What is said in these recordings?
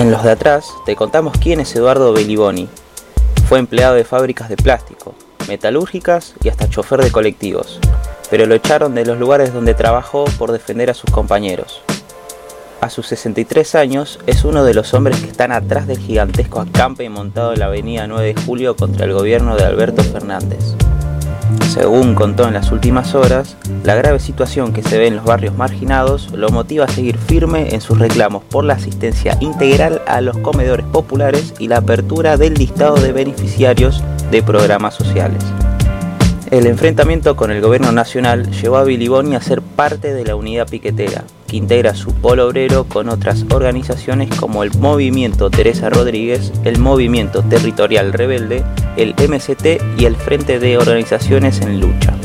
En los de atrás te contamos quién es Eduardo Beliboni. Fue empleado de fábricas de plástico, metalúrgicas y hasta chofer de colectivos, pero lo echaron de los lugares donde trabajó por defender a sus compañeros. A sus 63 años es uno de los hombres que están atrás del gigantesco acampe montado en la avenida 9 de Julio contra el gobierno de Alberto Fernández. Según contó en las últimas horas, la grave situación que se ve en los barrios marginados lo motiva a seguir firme en sus reclamos por la asistencia integral a los comedores populares y la apertura del listado de beneficiarios de programas sociales. El enfrentamiento con el gobierno nacional llevó a Biliboni a ser parte de la unidad piquetera, que integra su polo obrero con otras organizaciones como el Movimiento Teresa Rodríguez, el Movimiento Territorial Rebelde, el MCT y el Frente de Organizaciones en Lucha.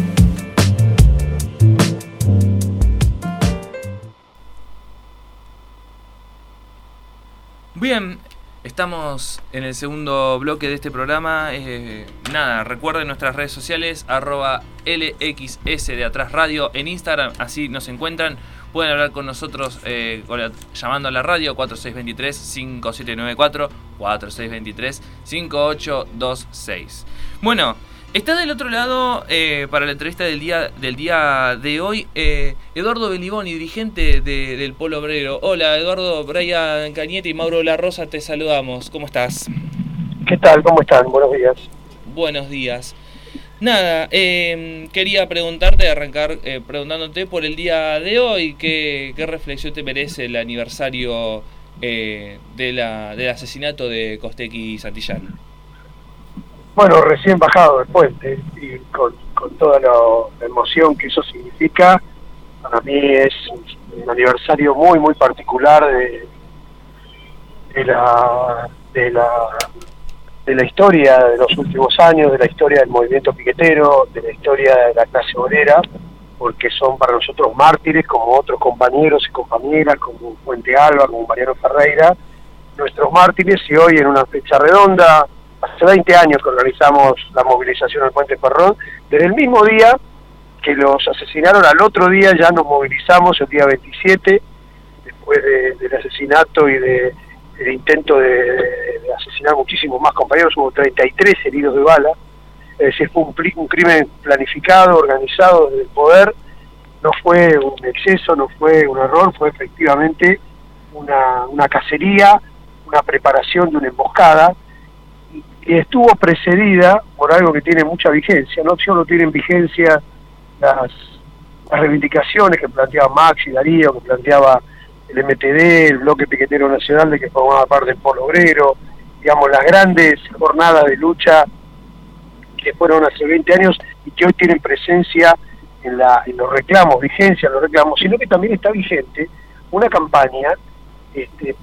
Bien, Estamos en el segundo bloque de este programa. Eh, nada, recuerden nuestras redes sociales, arroba LXS de Atrás Radio en Instagram, así nos encuentran. Pueden hablar con nosotros eh, llamando a la radio 4623-5794, 4623-5826. Bueno, Está del otro lado, eh, para la entrevista del día, del día de hoy, eh, Eduardo Beliboni, dirigente del Polo Obrero. Hola, Eduardo, Brian Cañete y Mauro La Rosa, te saludamos. ¿Cómo estás? ¿Qué tal? ¿Cómo están? Buenos días. Buenos días. Nada, em, quería preguntarte, arrancar eh, preguntándote por el día de hoy, ¿qué, qué reflexión te merece el aniversario de la, del asesinato de Costequi Santillán? Bueno, recién bajado del puente y con, toda la, emoción que eso significa, para mí es un aniversario muy, muy particular de, de la, de la de la historia de los últimos años, de la historia del movimiento piquetero, de la historia de la clase obrera, porque son para nosotros mártires como otros compañeros y compañeras, como Fuente Alba, como Mariano Ferreira, nuestros mártires y hoy en una fecha redonda, hace 20 años que organizamos la movilización al Puente Perrón, desde el mismo día que los asesinaron, al otro día ya nos movilizamos, el día 27, después del asesinato y de, del intento de, asesinar muchísimos más compañeros, hubo 33 heridos de bala, es decir, fue un, crimen planificado, organizado desde el poder, no fue un exceso, no fue un error, fue efectivamente una, una cacería, una preparación de una emboscada, y estuvo precedida por algo que tiene mucha vigencia, no solo tienen vigencia las, reivindicaciones que planteaba Max y Darío, que planteaba el MTD, el Bloque Piquetero Nacional de que formaba parte del Polo Obrero, digamos, las grandes jornadas de lucha que fueron hace 20 años y que hoy tienen presencia en, la, en los reclamos, vigencia en los reclamos, sino que también está vigente una campaña, este,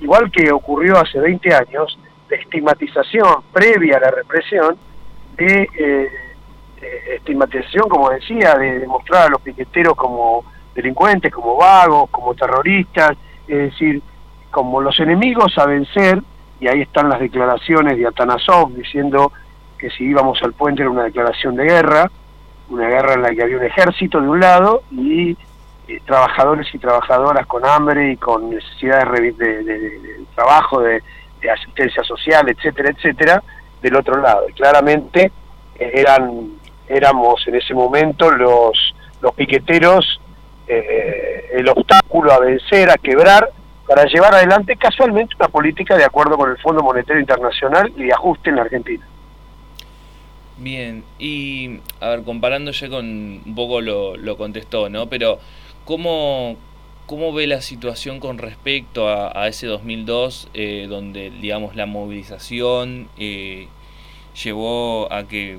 igual que ocurrió hace 20 años, de estigmatización previa a la represión, de, eh, estigmatización, como decía, de demostrar a los piqueteros como delincuentes, como vagos, como terroristas, es decir, como los enemigos a vencer, y ahí están las declaraciones de Atanasov diciendo que si íbamos al puente era una declaración de guerra, una guerra en la que había un ejército de un lado y eh, trabajadores y trabajadoras con hambre y con necesidades de trabajo, de, de asistencia social, etcétera, etcétera, del otro lado. Y claramente eh, eran éramos en ese momento los, los piqueteros eh, el obstáculo a vencer, a quebrar, para llevar adelante casualmente una política de acuerdo con el Fondo Monetario Internacional y de ajuste en la Argentina. Bien, y a ver, comparando ya con un poco lo, lo contestó, ¿no? Pero, ¿cómo, ¿Cómo ve la situación con respecto a, ese 2002, eh, donde, digamos, la movilización eh, llevó a que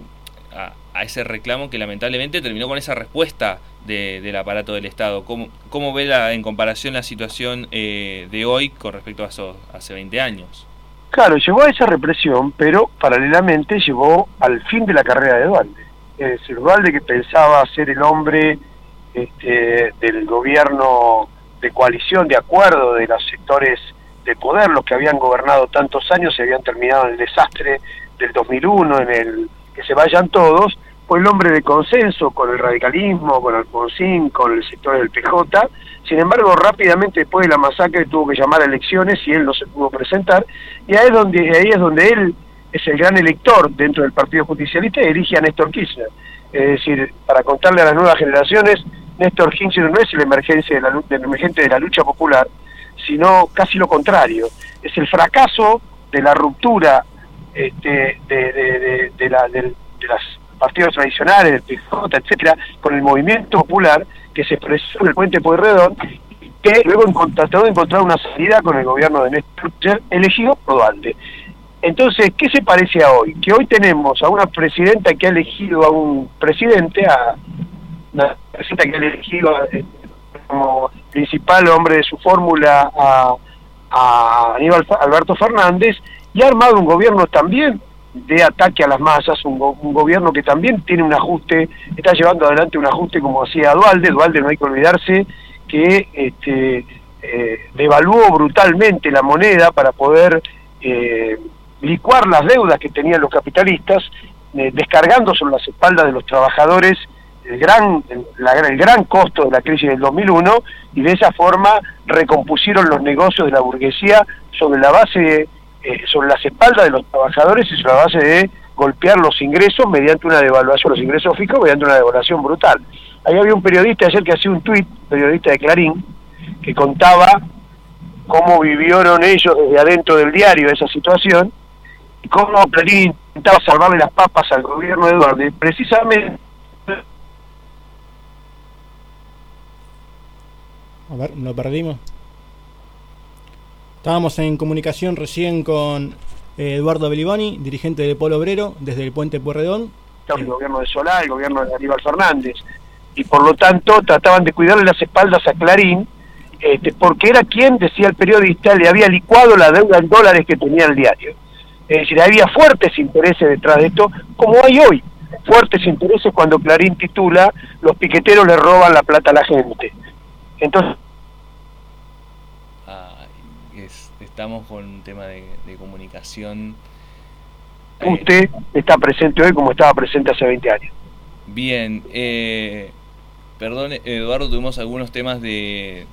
a, ese reclamo que lamentablemente terminó con esa respuesta del aparato del Estado? ¿Cómo, cómo ve la, en comparación la situación eh, de hoy con respecto a eso hace 20 años? Claro, llevó a esa represión, pero paralelamente llevó al fin de la carrera de Dualde. Es decir, Dualde que pensaba ser el hombre este, del gobierno de coalición, de acuerdo de los sectores de poder, los que habían gobernado tantos años y habían terminado en el desastre del 2001, en el que se vayan todos, fue el hombre de consenso con el radicalismo, con Alfonsín, con el sector del PJ. Sin embargo, rápidamente después de la masacre tuvo que llamar a elecciones y él no se pudo presentar. Y ahí es donde, ahí es donde él es el gran elector dentro del Partido Justicialista y elige a Néstor Kirchner. Es decir, para contarle a las nuevas generaciones, Néstor Kirchner no es el, emergencia de la, emergente de la lucha popular, sino casi lo contrario. Es el fracaso de la ruptura este, de, de, de, la, de, las partidos tradicionales, del PJ, etcétera, con el movimiento popular que se expresó en el puente Pueyrredón que luego trató de encontrar una salida con el gobierno de Néstor elegido por Duarte. Entonces, ¿qué se parece a hoy? Que hoy tenemos a una presidenta que ha elegido a un presidente, a una presidenta que ha elegido eh, como principal hombre de su fórmula a, a Aníbal Alberto Fernández y ha armado un gobierno también de ataque a las masas, un, gobierno que también tiene un ajuste, está llevando adelante un ajuste como hacía Dualde, Dualde no hay que olvidarse que este, eh, devaluó brutalmente la moneda para poder eh, licuar las deudas que tenían los capitalistas, eh, descargando sobre las espaldas de los trabajadores el gran, el gran costo de la crisis del 2001 y de esa forma recompusieron los negocios de la burguesía sobre la base, eh, sobre las espaldas de los trabajadores y sobre la base de golpear los ingresos mediante una devaluación, los ingresos fijos mediante una devaluación brutal. Ahí había un periodista ayer que hacía un tuit, periodista de Clarín, que contaba cómo vivieron ellos desde adentro del diario esa situación cómo Clarín intentaba salvarle las papas al gobierno de Eduardo, y precisamente... A ver, lo perdimos. Estábamos en comunicación recién con eh, Eduardo Beliboni, dirigente del Polo Obrero, desde el Puente Puerredón. El gobierno de Solá, el gobierno de Aníbal Fernández, y por lo tanto trataban de cuidarle las espaldas a Clarín, este, porque era quien, decía el periodista, le había licuado la deuda en dólares que tenía el diario. Es decir, había fuertes intereses detrás de esto, como hay hoy. Fuertes intereses cuando Clarín titula Los piqueteros le roban la plata a la gente. Entonces... estamos con un tema de, comunicación. Usted está presente hoy como estaba presente hace 20 años. Bien, eh, Perdón, Eduardo, tuvimos algunos temas de,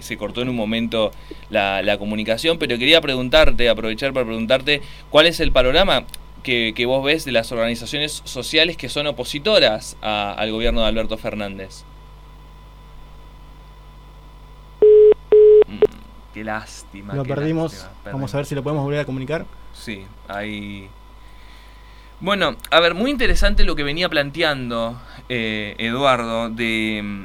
se cortó en un momento la, comunicación, pero quería preguntarte, aprovechar para preguntarte, ¿cuál es el panorama que, vos ves de las organizaciones sociales que son opositoras al gobierno de Alberto Fernández? Qué lástima. Lo perdimos. Vamos a ver si lo podemos volver a comunicar. Sí, ahí. Bueno, a ver, muy interesante lo que venía planteando eh, Eduardo de,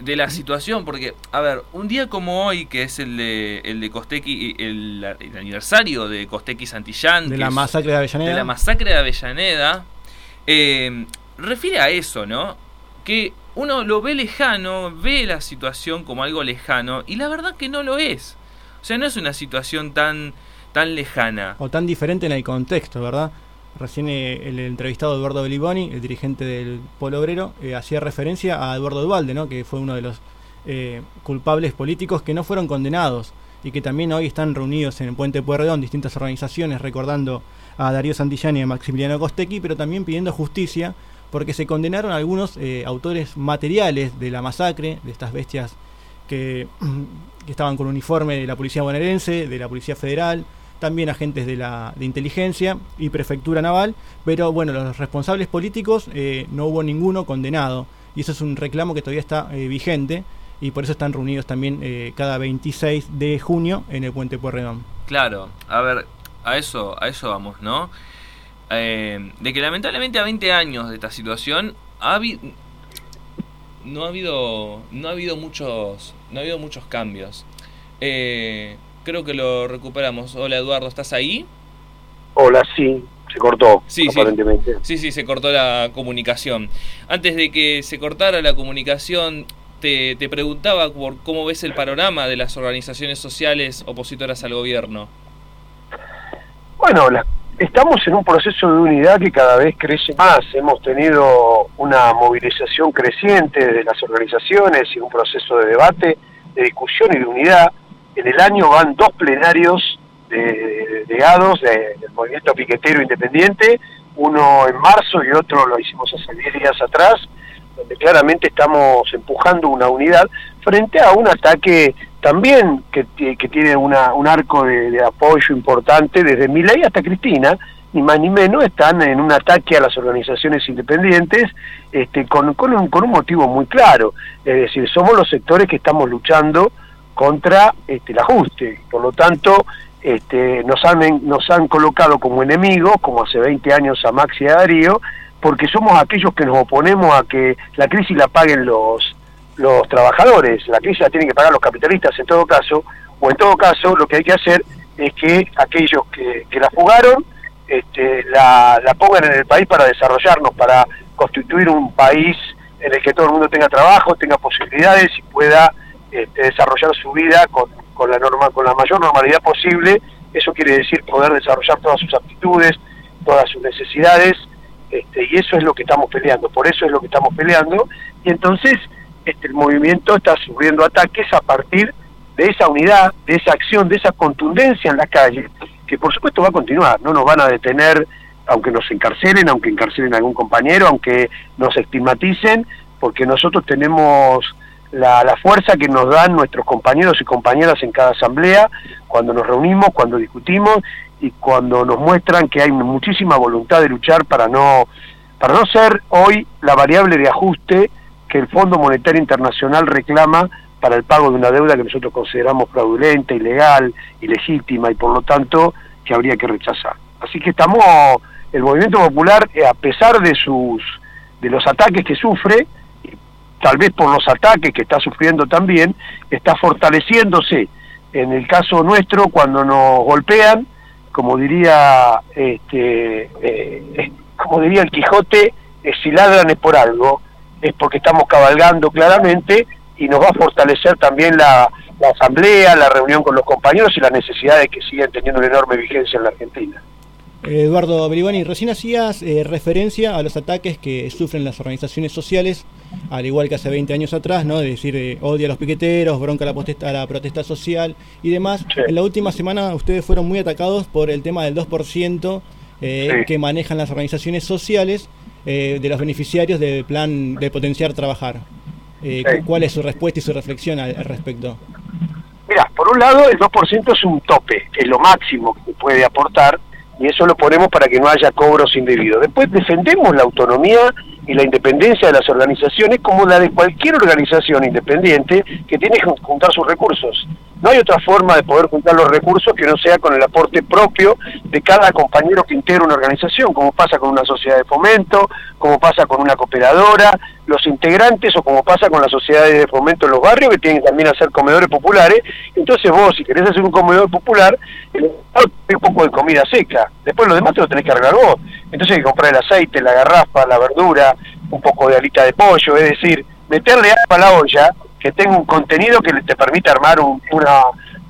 de, la situación, porque, a ver, un día como hoy, que es el de, el de Costequi, el, aniversario de Costequi Santillán, de la masacre de Avellaneda, de la masacre de Avellaneda, eh, refiere a eso, ¿no? Que uno lo ve lejano, ve la situación como algo lejano, y la verdad que no lo es. O sea, no es una situación tan, tan lejana. O tan diferente en el contexto, ¿verdad? Recién eh, el entrevistado Eduardo Beliboni, el dirigente del Polo Obrero, eh, hacía referencia a Eduardo Duvalde, ¿no? que fue uno de los eh, culpables políticos que no fueron condenados y que también hoy están reunidos en el Puente Pueyrredón distintas organizaciones recordando a Darío Santillán y a Maximiliano Costequi, pero también pidiendo justicia porque se condenaron algunos autores materiales de la masacre, de estas bestias que, que estaban con uniforme de la policía bonaerense, de la policía federal, también agentes de la de inteligencia y prefectura naval, pero bueno, los responsables políticos eh, no hubo ninguno condenado y eso es un reclamo que todavía está eh, vigente y por eso están reunidos también eh, cada 26 de junio en el puente Puerredón. Claro, a ver, a eso, a eso vamos, ¿no? De que lamentablemente a 20 años de esta situación ha no ha habido no ha habido muchos no ha habido muchos cambios eh, creo que lo recuperamos. Hola Eduardo, ¿estás ahí? Hola, sí, se cortó, sí, aparentemente. Sí. sí, se cortó la comunicación. Antes de que se cortara la comunicación, te, te preguntaba por cómo ves el panorama de las organizaciones sociales opositoras al gobierno. Bueno, estamos en un proceso de unidad que cada vez crece más. Hemos tenido una movilización creciente de las organizaciones y un proceso de debate, de discusión y de unidad en el año van dos plenarios de, de, del movimiento piquetero independiente uno en marzo y otro lo hicimos hace 10 días atrás, donde claramente estamos empujando una unidad frente a un ataque también que, que tiene una, un arco de, apoyo importante desde Milei hasta Cristina, ni más ni menos, están en un ataque a las organizaciones independientes este, con, un, con un motivo muy claro, es decir, somos los sectores que estamos luchando contra este, el ajuste, por lo tanto este, nos, han, nos han colocado como enemigos, como hace 20 años a Maxi y a Darío, porque somos aquellos que nos oponemos a que la crisis la paguen los, los trabajadores, la crisis la tienen que pagar los capitalistas en todo caso, o en todo caso lo que hay que hacer es que aquellos que, que la jugaron este, la, pongan en el país para desarrollarnos, para constituir un país en el que todo el mundo tenga trabajo, tenga posibilidades y pueda este, desarrollar su vida con, con, la norma, con la mayor normalidad posible. Eso quiere decir poder desarrollar todas sus aptitudes, todas sus necesidades, este, y eso es lo que estamos peleando, por eso es lo que estamos peleando, y entonces este, el movimiento está sufriendo ataques a partir de esa unidad, de esa acción, de esa contundencia en la calle, que por supuesto va a continuar, no nos van a detener aunque nos encarcelen, aunque encarcelen a algún compañero, aunque nos estigmaticen, porque nosotros tenemos la, la, fuerza que nos dan nuestros compañeros y compañeras en cada asamblea, cuando nos reunimos, cuando discutimos y cuando nos muestran que hay muchísima voluntad de luchar para no, para no ser hoy la variable de ajuste que el Fondo Monetario Internacional reclama para el pago de una deuda que nosotros consideramos fraudulenta, ilegal, ilegítima y por lo tanto que habría que rechazar. Así que estamos, el movimiento popular, eh, a pesar de sus de los ataques que sufre, tal vez por los ataques que está sufriendo también, está fortaleciéndose. En el caso nuestro, cuando nos golpean, como diría este, eh, como diría el Quijote, eh, si ladran es por algo, es porque estamos cabalgando claramente y nos va a fortalecer también la, la asamblea, la reunión con los compañeros y las necesidades que siguen teniendo una enorme vigencia en la Argentina. Eduardo Bribani, recién hacías eh, referencia a los ataques que sufren las organizaciones sociales, al igual que hace 20 años atrás, ¿no? De decir, eh, odia a los piqueteros, bronca a la, protesta, a la protesta social y demás. En la última semana ustedes fueron muy atacados por el tema del 2% eh, que manejan las organizaciones sociales de los beneficiarios del plan de potenciar trabajar. ¿Cuál es su respuesta y su reflexión al, al respecto? Mira, por un lado el 2% es un tope, es lo máximo que puede aportar y eso lo ponemos para que no haya cobros indebidos. Después defendemos la autonomía y la independencia de las organizaciones como la de cualquier organización independiente que tiene que juntar sus recursos. No hay otra forma de poder juntar los recursos que no sea con el aporte propio de cada compañero que integra una organización, como pasa con una sociedad de fomento, como pasa con una cooperadora, los integrantes o como pasa con las sociedades de fomento en los barrios que tienen también hacer comedores populares. Entonces vos, si querés hacer un comedor popular, un poco de comida seca, después lo demás te lo tenés que arreglar vos. Entonces hay que comprar el aceite, la garrafa, la verdura, un poco de alita de pollo, es decir, meterle agua a la olla que tenga un contenido que te permita armar un, una,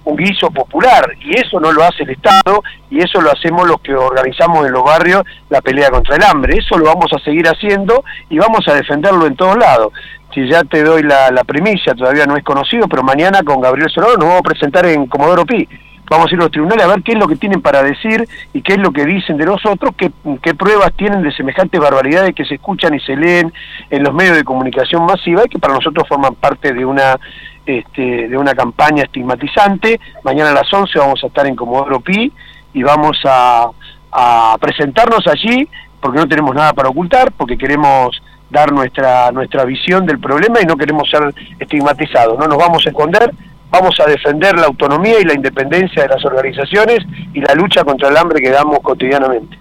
un guiso popular y eso no lo hace el Estado y eso lo hacemos los que organizamos en los barrios la pelea contra el hambre. Eso lo vamos a seguir haciendo y vamos a defenderlo en todos lados. Si ya te doy la, la primicia, todavía no es conocido, pero mañana con Gabriel Solano nos vamos a presentar en Comodoro Pi vamos a ir a los tribunales a ver qué es lo que tienen para decir y qué es lo que dicen de nosotros, qué, pruebas tienen de semejantes barbaridades que se escuchan y se leen en los medios de comunicación masiva y que para nosotros forman parte de una este, de una campaña estigmatizante. Mañana a las 11 vamos a estar en Comodoro Pi y vamos a, a presentarnos allí porque no tenemos nada para ocultar, porque queremos dar nuestra nuestra visión del problema y no queremos ser estigmatizados, no nos vamos a esconder, vamos a defender la autonomía y la independencia de las organizaciones y la lucha contra el hambre que damos cotidianamente.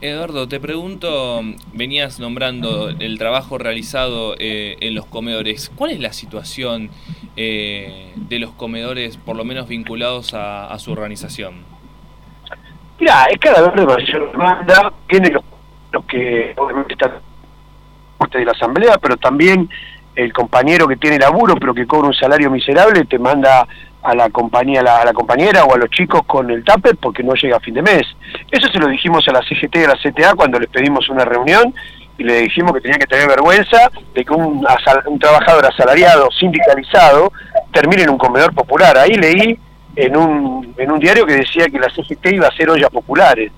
Eduardo, te pregunto, venías nombrando el trabajo realizado eh, en los comedores. ¿Cuál es la situación eh, de los comedores, por lo menos vinculados a, su organización? Mira, es cada vez mayor demanda, tiene los, los que obviamente están de la asamblea, pero también el compañero que tiene laburo pero que cobra un salario miserable te manda a la compañía a la, compañera o a los chicos con el tupper porque no llega a fin de mes. Eso se lo dijimos a la CGT y a la CTA cuando les pedimos una reunión y le dijimos que tenía que tener vergüenza de que un, un trabajador asalariado, sindicalizado, termine en un comedor popular. Ahí leí en un, en un diario que decía que la CGT iba a hacer ollas populares.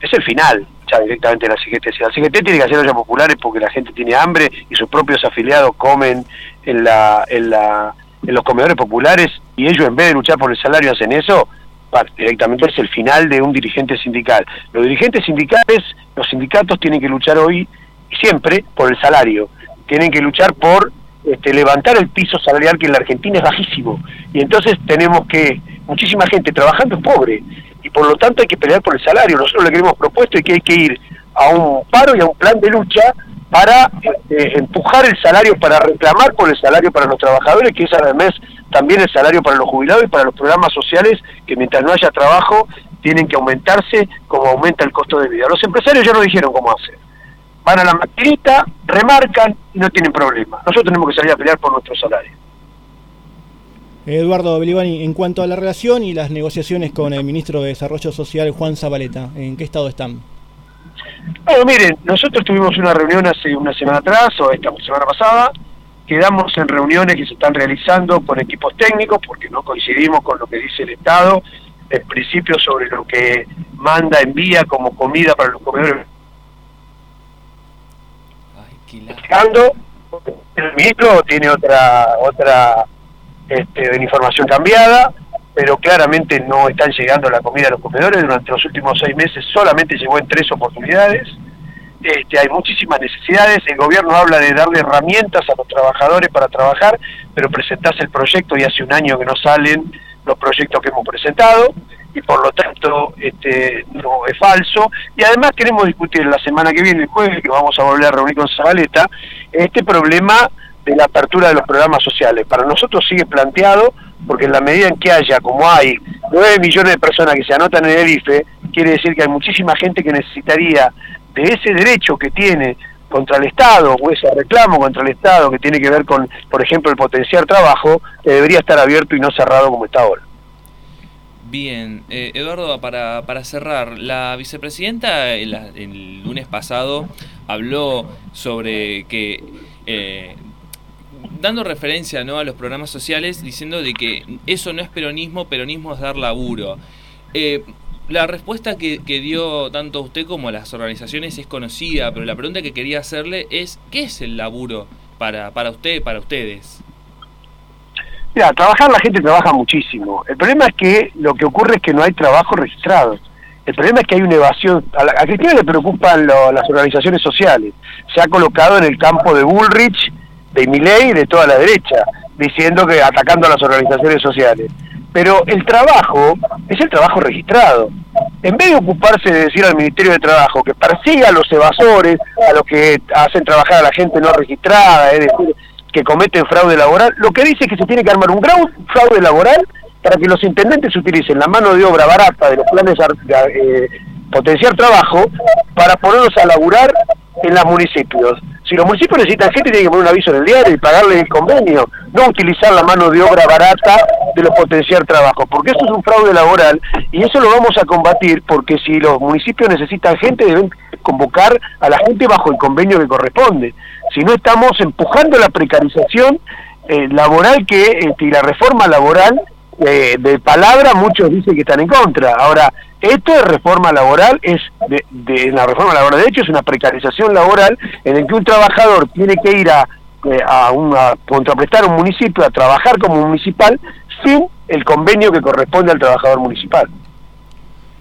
Es el final, directamente la CGT. La CGT tiene que hacer ollas populares porque la gente tiene hambre y sus propios afiliados comen en, la, en, la, en los comedores populares y ellos en vez de luchar por el salario hacen eso, directamente es el final de un dirigente sindical. Los dirigentes sindicales, los sindicatos tienen que luchar hoy y siempre por el salario, tienen que luchar por este, levantar el piso salarial que en la Argentina es bajísimo. Y entonces tenemos que, muchísima gente trabajando es pobre, y por lo tanto hay que pelear por el salario. Nosotros le hemos propuesto y que hay que ir a un paro y a un plan de lucha para este, empujar el salario, para reclamar por el salario para los trabajadores, que es además también el salario para los jubilados y para los programas sociales, que mientras no haya trabajo tienen que aumentarse como aumenta el costo de vida. Los empresarios ya no dijeron cómo hacer. Van a la maquinita, remarcan y no tienen problema. Nosotros tenemos que salir a pelear por nuestro salario. Eduardo Belivani, en cuanto a la relación y las negociaciones con el ministro de Desarrollo Social, Juan Zabaleta, ¿en qué estado están? Bueno, miren, nosotros tuvimos una reunión hace una semana atrás, o esta semana pasada, quedamos en reuniones que se están realizando con equipos técnicos, porque no coincidimos con lo que dice el Estado, en principio sobre lo que manda, envía como comida para los comedores. el ministro tiene otra otra este, información cambiada, pero claramente no están llegando la comida a los comedores. Durante los últimos seis meses solamente llegó en tres oportunidades. Este, hay muchísimas necesidades. El gobierno habla de darle herramientas a los trabajadores para trabajar, pero presentás el proyecto y hace un año que no salen los proyectos que hemos presentado y por lo tanto este, no es falso. Y además queremos discutir la semana que viene, el jueves, que vamos a volver a reunir con Zabaleta, este problema de la apertura de los programas sociales. Para nosotros sigue planteado, porque en la medida en que haya, como hay, 9 millones de personas que se anotan en el IFE, quiere decir que hay muchísima gente que necesitaría de ese derecho que tiene contra el Estado o ese reclamo contra el Estado que tiene que ver con, por ejemplo, el potenciar trabajo, que debería estar abierto y no cerrado como está ahora. Bien, eh, Eduardo, para, para cerrar, la vicepresidenta el, el, lunes pasado habló sobre que eh, dando referencia ¿no? a los programas sociales, diciendo de que eso no es peronismo, peronismo es dar laburo. Eh, la respuesta que, dio tanto usted como las organizaciones es conocida, pero la pregunta que quería hacerle es, ¿qué es el laburo para, para usted para ustedes? Mira, trabajar la gente trabaja muchísimo. El problema es que lo que ocurre es que no hay trabajo registrado. El problema es que hay una evasión. A, Cristina le preocupan las organizaciones sociales. Se ha colocado en el campo de Bullrich de Miley y de toda la derecha, diciendo que atacando a las organizaciones sociales. Pero el trabajo es el trabajo registrado. En vez de ocuparse de decir al Ministerio de Trabajo que persiga a los evasores, a los que hacen trabajar a la gente no registrada, es decir, que cometen fraude laboral, lo que dice es que se tiene que armar un gran fraude laboral para que los intendentes utilicen la mano de obra barata de los planes eh, potenciar trabajo para ponerlos a laburar en los municipios. Si los municipios necesitan gente, tienen que poner un aviso en el diario y pagarle el convenio, no utilizar la mano de obra barata de los potenciar trabajo, porque eso es un fraude laboral y eso lo vamos a combatir porque si los municipios necesitan gente, deben convocar a la gente bajo el convenio que corresponde. Si no, estamos empujando la precarización eh, laboral que este, y la reforma laboral eh, de palabra muchos dicen que están en contra. Ahora, esto de reforma laboral es, de, la reforma laboral, de hecho, es una precarización laboral en el que un trabajador tiene que ir a, eh, a, a contraprestar un municipio, a trabajar como municipal, sin el convenio que corresponde al trabajador municipal.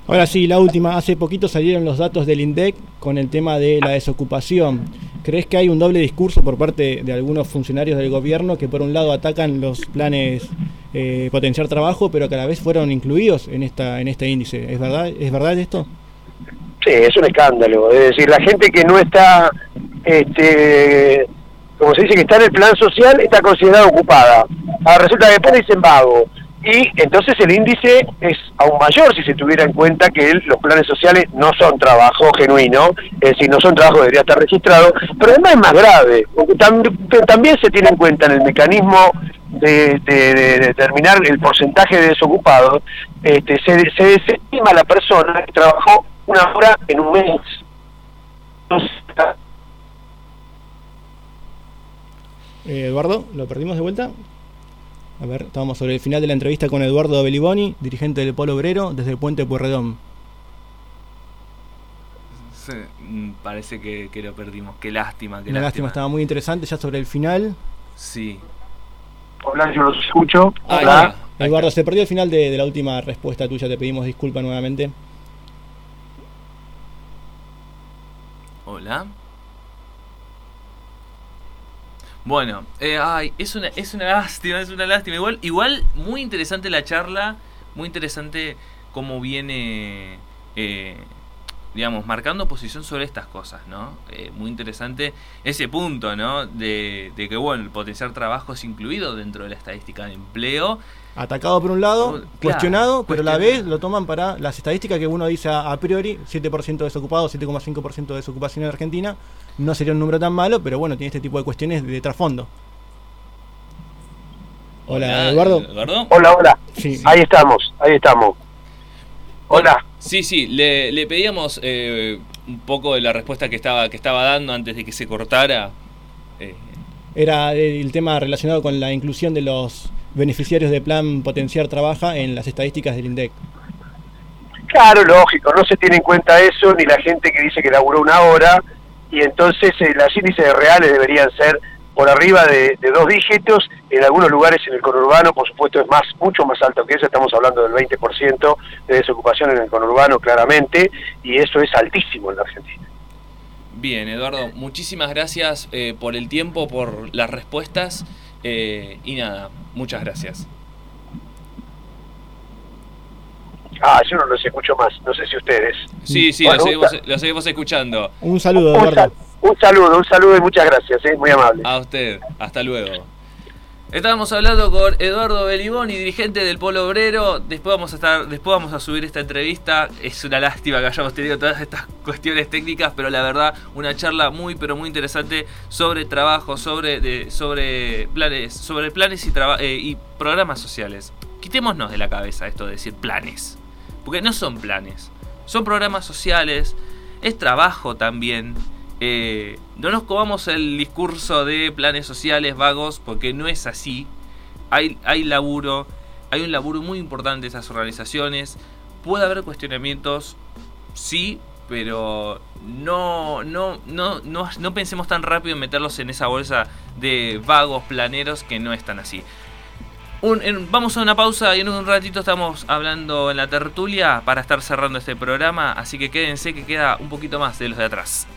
Ahora sí, la última. Hace poquito salieron los datos del INDEC con el tema de la desocupación. ¿Crees que hay un doble discurso por parte de algunos funcionarios del gobierno que por un lado atacan los planes eh, potenciar trabajo, pero que a la vez fueron incluidos en esta en este índice? ¿Es verdad, ¿Es verdad esto? Sí, es un escándalo. Es decir, la gente que no está, este, como se dice, que está en el plan social, está considerada ocupada. Ahora resulta que después dicen vago y entonces el índice es aún mayor si se tuviera en cuenta que los planes sociales no son trabajo genuino, es decir, no son trabajo debería estar registrado, pero además es más grave, porque también se tiene en cuenta en el mecanismo de, determinar el porcentaje de desocupados, este, se, se desestima la persona que trabajó una hora en un mes. Eh, Eduardo, ¿lo perdimos de vuelta? A ver, estamos sobre el final de la entrevista con Eduardo Beliboni, dirigente del Polo Obrero, desde el Puente Puerredón. Mm, parece que, lo perdimos. Qué lástima. Qué lástima. lástima, estaba muy interesante ya sobre el final. Sí. Hola, yo los escucho. Hola. Eduardo, se perdió el final de, de la última respuesta tuya, te pedimos disculpa nuevamente. Hola. Bueno, eh, ay, es una, es una lástima, es una lástima. Igual, igual, muy interesante la charla, muy interesante cómo viene, eh, digamos, marcando posición sobre estas cosas, ¿no? Eh, muy interesante ese punto, ¿no? De, de que, bueno, el potenciar trabajo es incluido dentro de la estadística de empleo atacado por un lado, cuestionado, pero a la vez lo toman para las estadísticas que uno dice a, priori, 7% desocupados, 7,5% de desocupación en Argentina, no sería un número tan malo, pero bueno, tiene este tipo de cuestiones de, trasfondo. Hola, Eduardo. Hola, hola. Ahí estamos, ahí estamos. Hola. Sí, sí, le, pedíamos eh, un poco de la respuesta que estaba, que estaba dando antes de que se cortara. Eh. Era el tema relacionado con la inclusión de los beneficiarios de plan Potenciar Trabaja en las estadísticas del INDEC. Claro, lógico, no se tiene en cuenta eso, ni la gente que dice que laburó una hora, y entonces eh, las índices reales deberían ser por arriba de, dos dígitos, en algunos lugares en el conurbano, por supuesto, es más mucho más alto que eso, estamos hablando del 20% de desocupación en el conurbano, claramente, y eso es altísimo en la Argentina. Bien, Eduardo, muchísimas gracias eh, por el tiempo, por las respuestas. Eh, y nada, muchas gracias. Ah, yo no los escucho más, no sé si ustedes. Sí, sí, lo, seguimos, escuchando. Un saludo, Eduardo. Un, saludo, un saludo y muchas gracias, ¿eh? muy amable. A usted, hasta luego. Estábamos hablando con Eduardo Beliboni, dirigente del Polo Obrero. Después vamos a estar, después vamos a subir esta entrevista. Es una lástima que hayamos tenido todas estas cuestiones técnicas, pero la verdad, una charla muy pero muy interesante sobre trabajo, sobre, sobre planes, sobre planes y, eh, y programas sociales. Quitémonos de la cabeza esto de decir planes. Porque no son planes. Son programas sociales. Es trabajo también eh, no nos comamos el discurso de planes sociales vagos, porque no es así. Hay, hay laburo, hay un laburo muy importante de esas organizaciones. Puede haber cuestionamientos, sí, pero no, no, no, no, no pensemos tan rápido en meterlos en esa bolsa de vagos planeros que no están así. vamos a una pausa y en un ratito estamos hablando en la tertulia para estar cerrando este programa, así que quédense que queda un poquito más de los de atrás.